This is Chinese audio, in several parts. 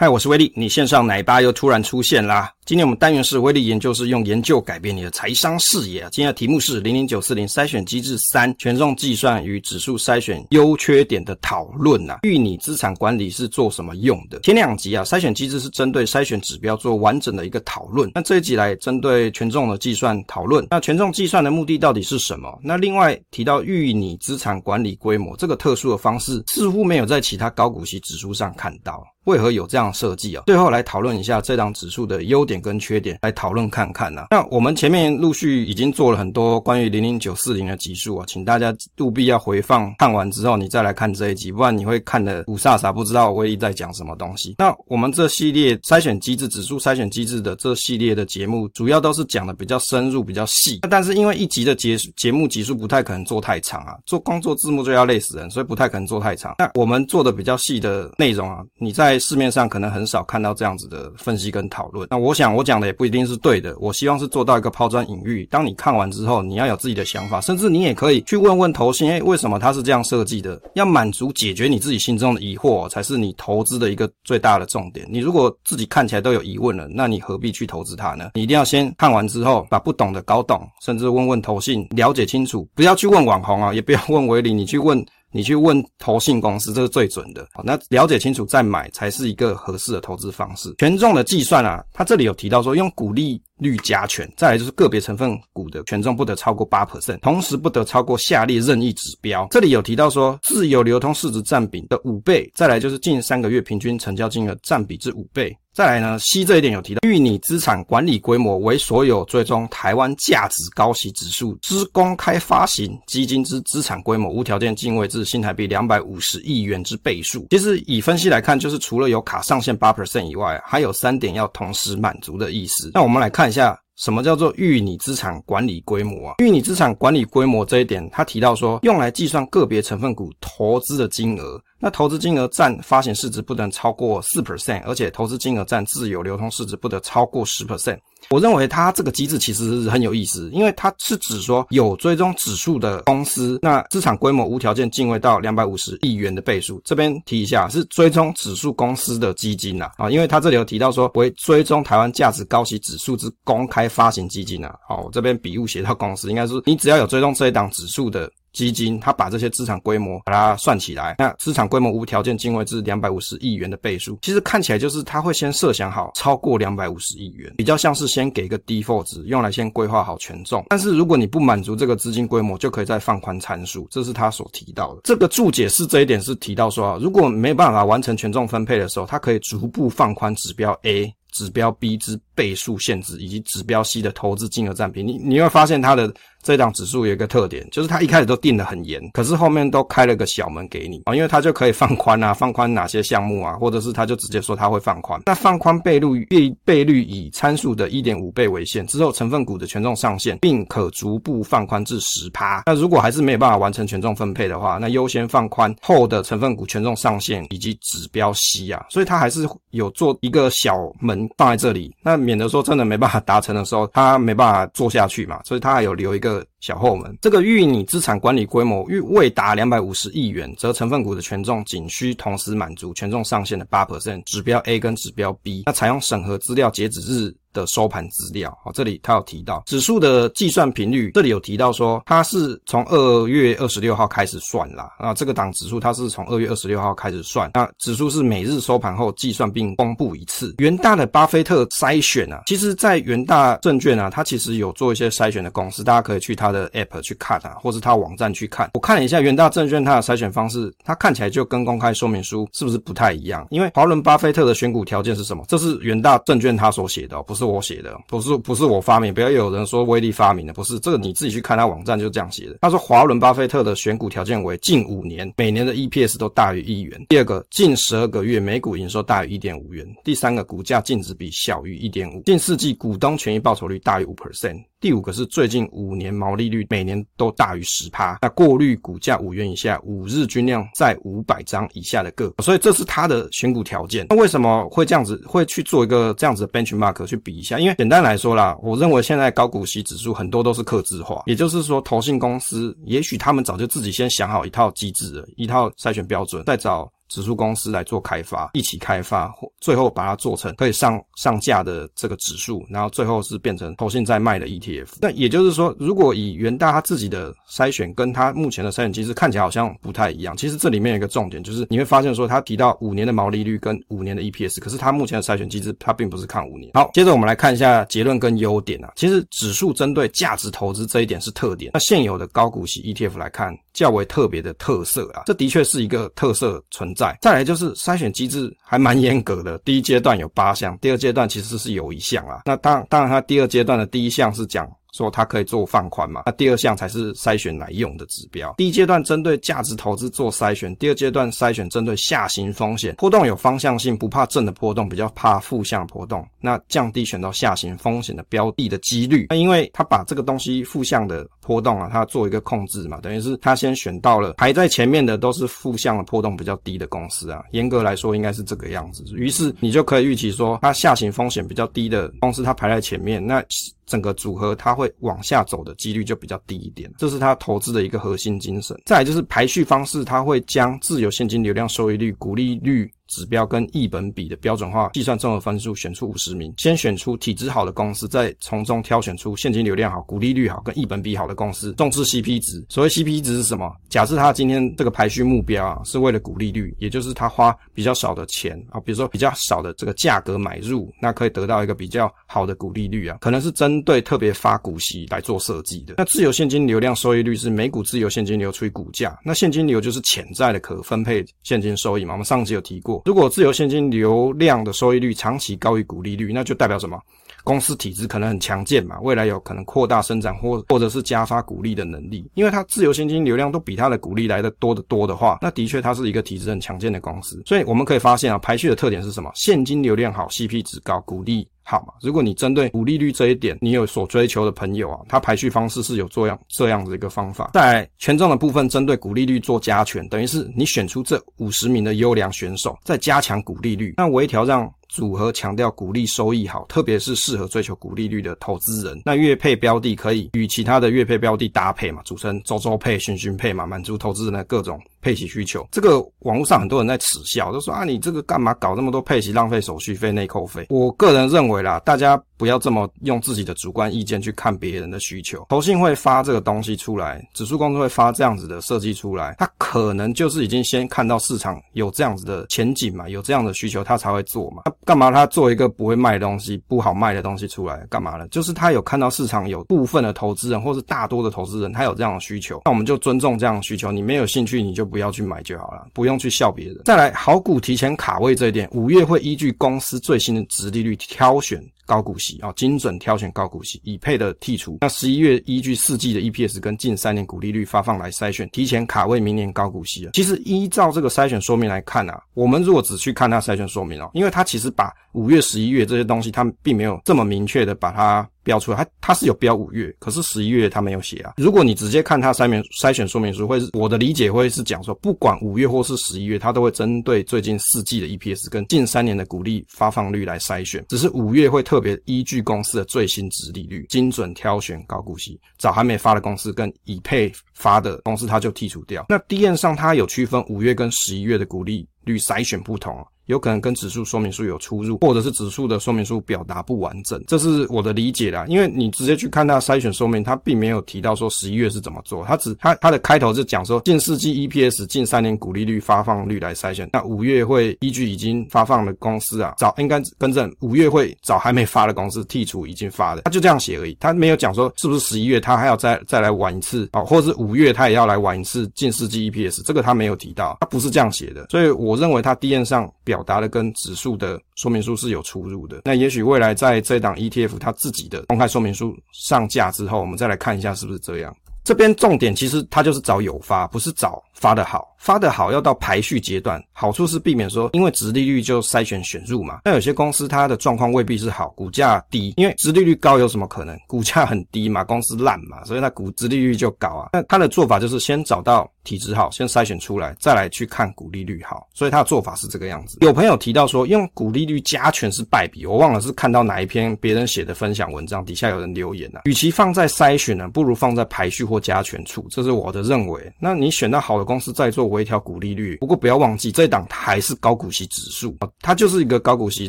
嗨，我是威力，你线上奶爸又突然出现啦！今天我们单元是威力研究室，用研究改变你的财商视野。今天的题目是零零九四零筛选机制三权重计算与指数筛选优缺点的讨论啊。预拟资产管理是做什么用的？前两集啊，筛选机制是针对筛选指标做完整的一个讨论。那这一集来针对权重的计算讨论。那权重计算的目的到底是什么？那另外提到预拟资产管理规模这个特殊的方式，似乎没有在其他高股息指数上看到。为何有这样设计啊？最后来讨论一下这档指数的优点跟缺点，来讨论看看呐。那我们前面陆续已经做了很多关于零零九四零的集数啊，请大家务必要回放，看完之后你再来看这一集，不然你会看的五煞煞，不知道威力在讲什么东西。那我们这系列筛选机制、指数筛选机制的这系列的节目，主要都是讲的比较深入、比较细。但是因为一集的节节目集数不太可能做太长啊，做光做字幕就要累死人，所以不太可能做太长。那我们做的比较细的内容啊，你在市面上可能很少看到这样子的分析跟讨论。那我想我讲的也不一定是对的。我希望是做到一个抛砖引玉。当你看完之后，你要有自己的想法，甚至你也可以去问问投信，诶，为什么它是这样设计的？要满足解决你自己心中的疑惑，才是你投资的一个最大的重点。你如果自己看起来都有疑问了，那你何必去投资它呢？你一定要先看完之后，把不懂的搞懂，甚至问问投信，了解清楚。不要去问网红啊，也不要问威利，你去问。你去问投信公司，这是最准的。好，那了解清楚再买才是一个合适的投资方式。权重的计算啊，它这里有提到说用股利率加权，再来就是个别成分股的权重不得超过八 percent，同时不得超过下列任意指标。这里有提到说自由流通市值占比的五倍，再来就是近三个月平均成交金额占比至五倍。再来呢，C 这一点有提到，预拟资产管理规模为所有追踪台湾价值高息指数之公开发行基金之资产规模无条件进位至新台币两百五十亿元之倍数。其实以分析来看，就是除了有卡上限八 percent 以外，还有三点要同时满足的意思。那我们来看一下。什么叫做预拟资产管理规模啊？预拟资产管理规模这一点，他提到说，用来计算个别成分股投资的金额。那投资金额占发行市值不能超过四 percent，而且投资金额占自由流通市值不得超过十 percent。我认为它这个机制其实是很有意思，因为它是指说有追踪指数的公司，那资产规模无条件进位到两百五十亿元的倍数。这边提一下，是追踪指数公司的基金呐，啊，因为它这里有提到说为追踪台湾价值高息指数之公开发行基金呐，好，我这边笔误写到公司，应该是你只要有追踪这一档指数的。基金，他把这些资产规模把它算起来，那资产规模无条件进位至两百五十亿元的倍数，其实看起来就是他会先设想好超过两百五十亿元，比较像是先给一个 default 值，用来先规划好权重。但是如果你不满足这个资金规模，就可以再放宽参数，这是他所提到的。这个注解是这一点是提到说啊，如果没办法完成权重分配的时候，它可以逐步放宽指标 A。指标 B 之倍数限制以及指标 C 的投资金额占比，你你会发现它的这档指数有一个特点，就是它一开始都定得很严，可是后面都开了个小门给你啊，因为它就可以放宽啊，放宽哪些项目啊，或者是它就直接说它会放宽。那放宽倍率倍倍率以参数的一点五倍为限，之后成分股的权重上限，并可逐步放宽至十趴。那如果还是没有办法完成权重分配的话，那优先放宽后的成分股权重上限以及指标 C 啊，所以它还是有做一个小门。放在这里，那免得说真的没办法达成的时候，它没办法做下去嘛，所以它还有留一个 a 小后门。这个预拟资产管理规模预未达两百五十亿元，则成分股的权重仅需同时满足权重上限的八 percent，指标 A 跟指标 B，那采用审核资料截止日的收盘资料，好，这里他有提到指数的计算频率，这里有提到说它是从二月二十六号开始算啦，啊，这个档指数它是从二月二十六号开始算，那指数是每日收盘后计算并公布一次。元大的巴菲特筛选啊，其实在元大证券啊，它其实有做一些筛选的公司，大家可以去它的 App 去看啊，或是他网站去看。我看了一下元大证券它的筛选方式，它看起来就跟公开说明书是不是不太一样？因为华伦巴菲特的选股条件是什么？这是元大证券他所写的，不是我写的，不是不是我发明，不要有人说威力发明的，不是这个你自己去看他网站就这样写的。他说华伦巴菲特的选股条件为近五年每年的 EPS 都大于一元，第二个近十二个月每股营收大于一点五元，第三个股价净值比小于一点五，近四季股东权益报酬率大于五 percent。第五个是最近五年毛利利率每年都大于十趴，那过滤股价五元以下，五日均量在五百张以下的个，所以这是他的选股条件。那为什么会这样子，会去做一个这样子的 benchmark 去比一下？因为简单来说啦，我认为现在高股息指数很多都是客制化，也就是说，投信公司也许他们早就自己先想好一套机制了，一套筛选标准，再找。指数公司来做开发，一起开发，或最后把它做成可以上上架的这个指数，然后最后是变成投信在卖的 ETF。那也就是说，如果以元大他自己的筛选跟他目前的筛选机制看起来好像不太一样，其实这里面有一个重点，就是你会发现说他提到五年的毛利率跟五年的 EPS，可是他目前的筛选机制他并不是看五年。好，接着我们来看一下结论跟优点啊。其实指数针对价值投资这一点是特点，那现有的高股息 ETF 来看较为特别的特色啊，这的确是一个特色存在。再来就是筛选机制还蛮严格的，第一阶段有八项，第二阶段其实是有一项啦。那当当然，它第二阶段的第一项是讲。说它可以做放宽嘛？那第二项才是筛选来用的指标。第一阶段针对价值投资做筛选，第二阶段筛选针对下行风险波动有方向性，不怕正的波动，比较怕负向波动。那降低选到下行风险的标的的几率。那因为他把这个东西负向的波动啊，它做一个控制嘛，等于是他先选到了排在前面的都是负向的波动比较低的公司啊。严格来说应该是这个样子。于是你就可以预期说，它下行风险比较低的公司，它排在前面那。整个组合它会往下走的几率就比较低一点，这是它投资的一个核心精神。再来就是排序方式，它会将自由现金流量收益率、股利率。指标跟一本比的标准化计算综合分数，选出五十名，先选出体质好的公司，再从中挑选出现金流量好、股利率好跟一本比好的公司，重视 CP 值。所谓 CP 值是什么？假设他今天这个排序目标啊，是为了股利率，也就是他花比较少的钱啊，比如说比较少的这个价格买入，那可以得到一个比较好的股利率啊，可能是针对特别发股息来做设计的。那自由现金流量收益率是每股自由现金流除以股价，那现金流就是潜在的可分配现金收益嘛，我们上集有提过。如果自由现金流量的收益率长期高于股利率，那就代表什么？公司体质可能很强健嘛，未来有可能扩大生长或或者是加发股利的能力。因为它自由现金流量都比它的股利来的多得多的话，那的确它是一个体质很强健的公司。所以我们可以发现啊，排序的特点是什么？现金流量好，CP 值高，股利。好嘛，如果你针对股利率这一点，你有所追求的朋友啊，他排序方式是有这样这样子一个方法。在权重的部分，针对股利率做加权，等于是你选出这五十名的优良选手，再加强股利率，那微调让组合强调股利收益好，特别是适合追求股利率的投资人。那月配标的可以与其他的月配标的搭配嘛，组成周周配、旬旬配嘛，满足投资人的各种。配息需求，这个网络上很多人在耻笑，就说啊，你这个干嘛搞那么多配息，浪费手续费、内扣费。我个人认为啦，大家不要这么用自己的主观意见去看别人的需求。投信会发这个东西出来，指数公司会发这样子的设计出来，他可能就是已经先看到市场有这样子的前景嘛，有这样的需求，他才会做嘛。他干嘛他做一个不会卖的东西、不好卖的东西出来，干嘛呢？就是他有看到市场有部分的投资人，或是大多的投资人，他有这样的需求，那我们就尊重这样的需求。你没有兴趣，你就。不要去买就好了，不用去笑别人。再来，好股提前卡位这一点，五月会依据公司最新的殖利率挑选高股息啊，精准挑选高股息，已配的剔除。那十一月依据四季的 EPS 跟近三年股利率发放来筛选，提前卡位明年高股息啊。其实依照这个筛选说明来看啊，我们如果只去看它筛选说明哦，因为它其实把五月、十一月这些东西，它并没有这么明确的把它。标出来，它它是有标五月，可是十一月它没有写啊。如果你直接看它筛选筛选说明书，会是我的理解会是讲说，不管五月或是十一月，它都会针对最近四季的 EPS 跟近三年的股利发放率来筛选。只是五月会特别依据公司的最新殖利率，精准挑选高股息，找还没发的公司跟已配发的公司，它就剔除掉。那 D N 上它有区分五月跟十一月的股利率筛选不同。有可能跟指数说明书有出入，或者是指数的说明书表达不完整，这是我的理解啦。因为你直接去看它筛选说明，它并没有提到说十一月是怎么做，它只它它的开头是讲说近四季 EPS、近三年股利率发放率来筛选。那五月会依据已经发放的公司啊，找应该更正，五月会找还没发的公司剔除已经发的，他就这样写而已，他没有讲说是不是十一月他还要再再来玩一次啊，或者是五月他也要来玩一次近四季 EPS，这个他没有提到，他不是这样写的，所以我认为他 DN 上表表达的跟指数的说明书是有出入的。那也许未来在这档 ETF 它自己的公开说明书上架之后，我们再来看一下是不是这样。这边重点其实它就是找有发，不是找发的好。发的好要到排序阶段，好处是避免说因为殖利率就筛选选入嘛。那有些公司它的状况未必是好，股价低，因为殖利率高有什么可能？股价很低嘛，公司烂嘛，所以它股殖利率就高啊。那他的做法就是先找到体质好，先筛选出来，再来去看股利率好。所以他的做法是这个样子。有朋友提到说用股利率加权是败笔，我忘了是看到哪一篇别人写的分享文章，底下有人留言啊，与其放在筛选呢，不如放在排序或加权处，这是我的认为。那你选到好的公司再做。微调股利率，不过不要忘记，这一档还是高股息指数，它就是一个高股息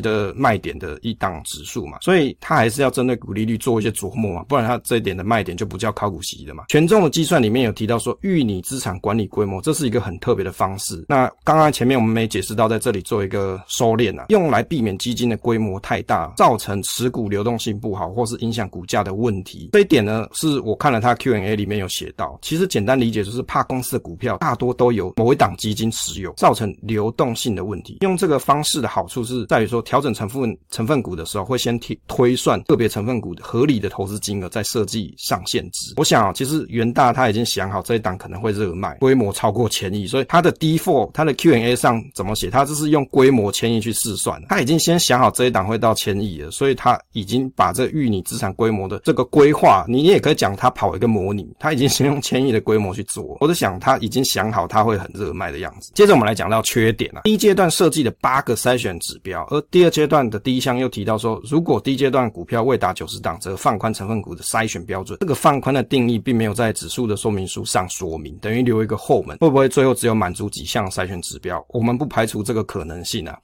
的卖点的一档指数嘛，所以它还是要针对股利率做一些琢磨嘛，不然它这一点的卖点就不叫高股息的嘛。权重的计算里面有提到说，预拟资产管理规模，这是一个很特别的方式。那刚刚前面我们没解释到，在这里做一个收敛啊，用来避免基金的规模太大，造成持股流动性不好，或是影响股价的问题。这一点呢，是我看了它 Q&A 里面有写到，其实简单理解就是怕公司的股票大大多都有。某一档基金持有，造成流动性的问题。用这个方式的好处是在于说，调整成分成分股的时候，会先推推算个别成分股的合理的投资金额，再设计上限值。我想啊，其实元大他已经想好这一档可能会热卖，规模超过千亿，所以他的 D four 他的 Q&A 上怎么写？他这是用规模千亿去试算，他已经先想好这一档会到千亿了，所以他已经把这预拟资产规模的这个规划，你也可以讲他跑一个模拟，他已经先用千亿的规模去做。我在想，他已经想好它会。很热卖的样子。接着我们来讲到缺点啊。第一阶段设计的八个筛选指标，而第二阶段的第一项又提到说，如果第一阶段股票未达九十档，则放宽成分股的筛选标准。这个放宽的定义并没有在指数的说明书上说明，等于留一个后门。会不会最后只有满足几项筛选指标？我们不排除这个可能性啊。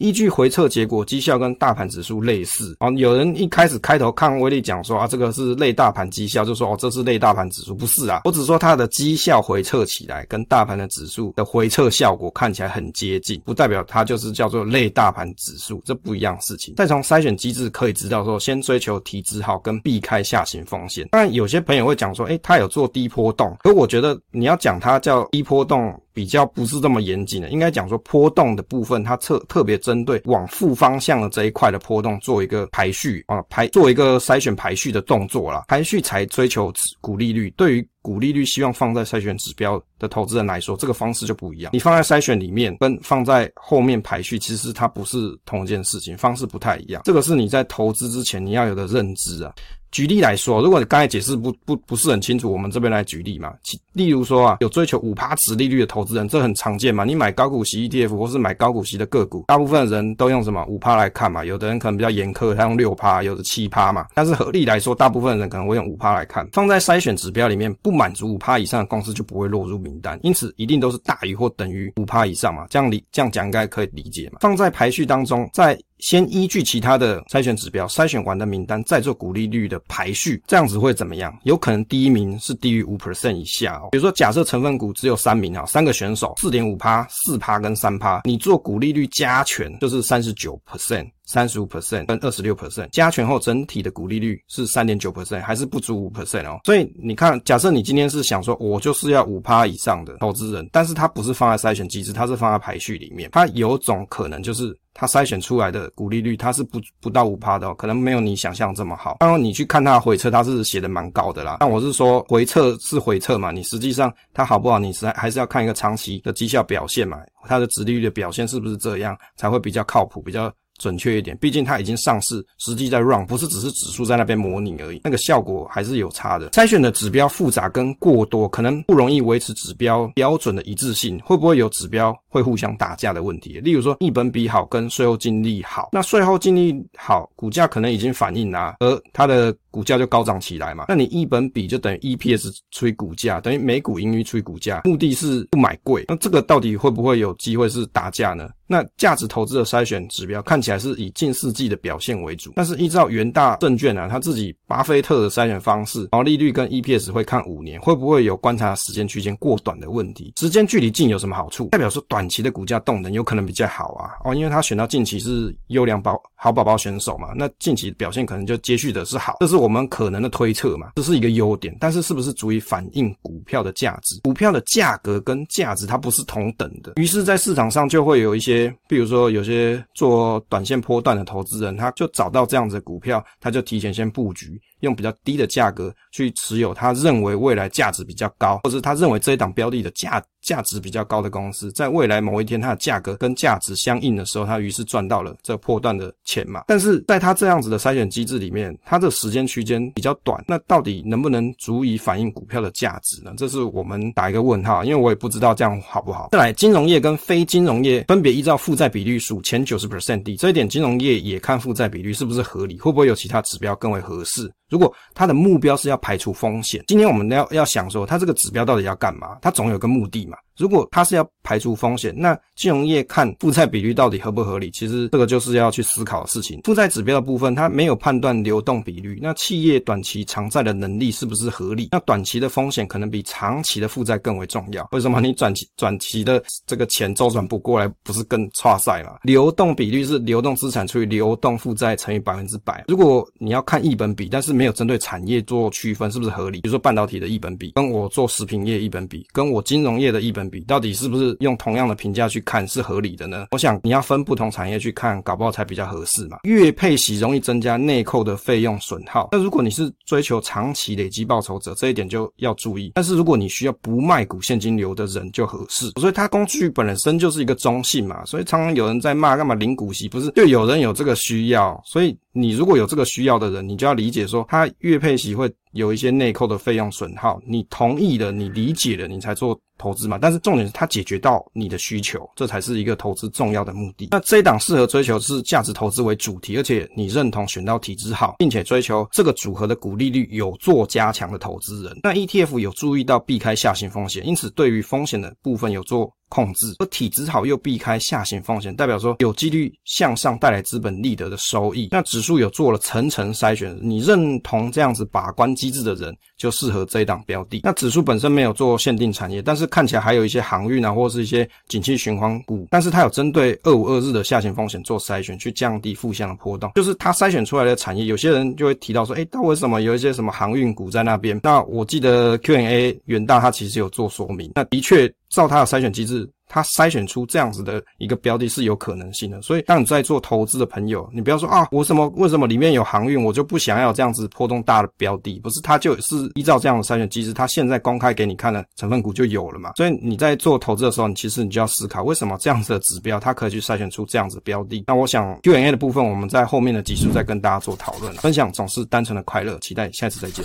依据回测结果，绩效跟大盘指数类似。哦，有人一开始开头看威力讲说啊，这个是类大盘绩效，就说哦，这是类大盘指数，不是啊。我只说它的绩效回测起来跟大盘的指数的回测效果看起来很接近，不代表它就是叫做类大盘指数，这不一样事情。再从筛选机制可以知道说，先追求体质好跟避开下行风险。当然，有些朋友会讲说，诶，它有做低波动，可我觉得你要讲它叫低波动。比较不是这么严谨的，应该讲说波动的部分，它特特别针对往负方向的这一块的波动做一个排序啊，排做一个筛选排序的动作啦，排序才追求股利率。对于股利率希望放在筛选指标的投资人来说，这个方式就不一样。你放在筛选里面，跟放在后面排序，其实它不是同一件事情，方式不太一样。这个是你在投资之前你要有的认知啊。举例来说，如果你刚才解释不不不是很清楚，我们这边来举例嘛。例如说啊，有追求五趴值利率的投资人，这很常见嘛。你买高股息 ETF 或是买高股息的个股，大部分人都用什么五趴来看嘛。有的人可能比较严苛，他用六趴，有的七趴嘛。但是合理来说，大部分人可能会用五趴来看。放在筛选指标里面，不满足五趴以上的公司就不会落入名单，因此一定都是大于或等于五趴以上嘛。这样理这样讲应该可以理解嘛。放在排序当中，在先依据其他的筛选指标筛选完的名单，再做股利率的排序，这样子会怎么样？有可能第一名是低于五 percent 以下哦。比如说，假设成分股只有三名啊，三个选手，四点五趴、四趴跟三趴，你做股利率加权就是三十九 percent、三十五 percent 跟二十六 percent，加权后整体的股利率是三点九 percent，还是不足五 percent 哦。所以你看，假设你今天是想说，我就是要五趴以上的投资人，但是它不是放在筛选机制，它是放在排序里面，它有种可能就是。它筛选出来的股利率，它是不不到五趴的哦，可能没有你想象这么好。当然你去看它的回撤，它是写的蛮高的啦。但我是说回撤是回撤嘛，你实际上它好不好，你实在还是要看一个长期的绩效表现嘛，它的值利率的表现是不是这样，才会比较靠谱，比较。准确一点，毕竟它已经上市，实际在 run，不是只是指数在那边模拟而已，那个效果还是有差的。筛选的指标复杂跟过多，可能不容易维持指标标准的一致性，会不会有指标会互相打架的问题？例如说，一本比好跟税后净利好，那税后净利好，股价可能已经反映啦，而它的股价就高涨起来嘛。那你一本比就等于 EPS 除以股价，等于每股盈余除以股价，目的是不买贵。那这个到底会不会有机会是打架呢？那价值投资的筛选指标看起来是以近四季的表现为主，但是依照元大证券啊，他自己巴菲特的筛选方式，毛利率跟 EPS 会看五年，会不会有观察时间区间过短的问题？时间距离近有什么好处？代表说短期的股价动能有可能比较好啊哦，因为他选到近期是优良宝好宝宝选手嘛，那近期表现可能就接续的是好，这是我们可能的推测嘛，这是一个优点，但是是不是足以反映股票的价值？股票的价格跟价值它不是同等的，于是，在市场上就会有一些。比如说，有些做短线波段的投资人，他就找到这样子的股票，他就提前先布局，用比较低的价格去持有，他认为未来价值比较高，或者他认为这一档标的的价价值比较高的公司，在未来某一天它的价格跟价值相应的时候，他于是赚到了这破段的钱嘛。但是在他这样子的筛选机制里面，它的时间区间比较短，那到底能不能足以反映股票的价值呢？这是我们打一个问号，因为我也不知道这样好不好。再来，金融业跟非金融业分别依照负债比率数前九十 percent 低，这一点金融业也看负债比率是不是合理，会不会有其他指标更为合适？如果他的目标是要排除风险，今天我们要要想说，他这个指标到底要干嘛？他总有个目的嘛。如果它是要排除风险，那金融业看负债比率到底合不合理？其实这个就是要去思考的事情。负债指标的部分，它没有判断流动比率，那企业短期偿债的能力是不是合理？那短期的风险可能比长期的负债更为重要。为什么？你短期短期的这个钱周转不过来，不是更差赛了？流动比率是流动资产除以流动负债乘以百分之百。如果你要看一本比，但是没有针对产业做区分，是不是合理？比如说半导体的一本比，跟我做食品业一本比，跟我金融业的一本比，到底是不是用同样的评价去看是合理的呢？我想你要分不同产业去看，搞不好才比较合适嘛。月配息容易增加内扣的费用损耗，那如果你是追求长期累积报酬者，这一点就要注意。但是如果你需要不卖股现金流的人就合适。所以它工具本身就是一个中性嘛，所以常常有人在骂干嘛领股息，不是就有人有这个需要，所以。你如果有这个需要的人，你就要理解说，他月配息会有一些内扣的费用损耗，你同意了，你理解了，你才做投资嘛。但是重点是它解决到你的需求，这才是一个投资重要的目的。那这一档适合追求是价值投资为主题，而且你认同选到体质好，并且追求这个组合的股利率有做加强的投资人。那 ETF 有注意到避开下行风险，因此对于风险的部分有做。控制，而体质好又避开下行风险，代表说有几率向上带来资本利得的收益。那指数有做了层层筛选，你认同这样子把关机制的人，就适合这一档标的。那指数本身没有做限定产业，但是看起来还有一些航运啊，或是一些景气循环股，但是它有针对二五二日的下行风险做筛选，去降低负向的波动。就是它筛选出来的产业，有些人就会提到说，诶，那为什么有一些什么航运股在那边？那我记得 Q&A 远大他其实有做说明，那的确。照它的筛选机制，它筛选出这样子的一个标的是有可能性的。所以，当你在做投资的朋友，你不要说啊，我什么为什么里面有航运，我就不想要这样子波动大的标的。不是，它就是依照这样的筛选机制，它现在公开给你看的成分股就有了嘛。所以你在做投资的时候，你其实你就要思考，为什么这样子的指标它可以去筛选出这样子标的。那我想 Q&A 的部分，我们在后面的集数再跟大家做讨论。分享总是单纯的快乐，期待下次再见。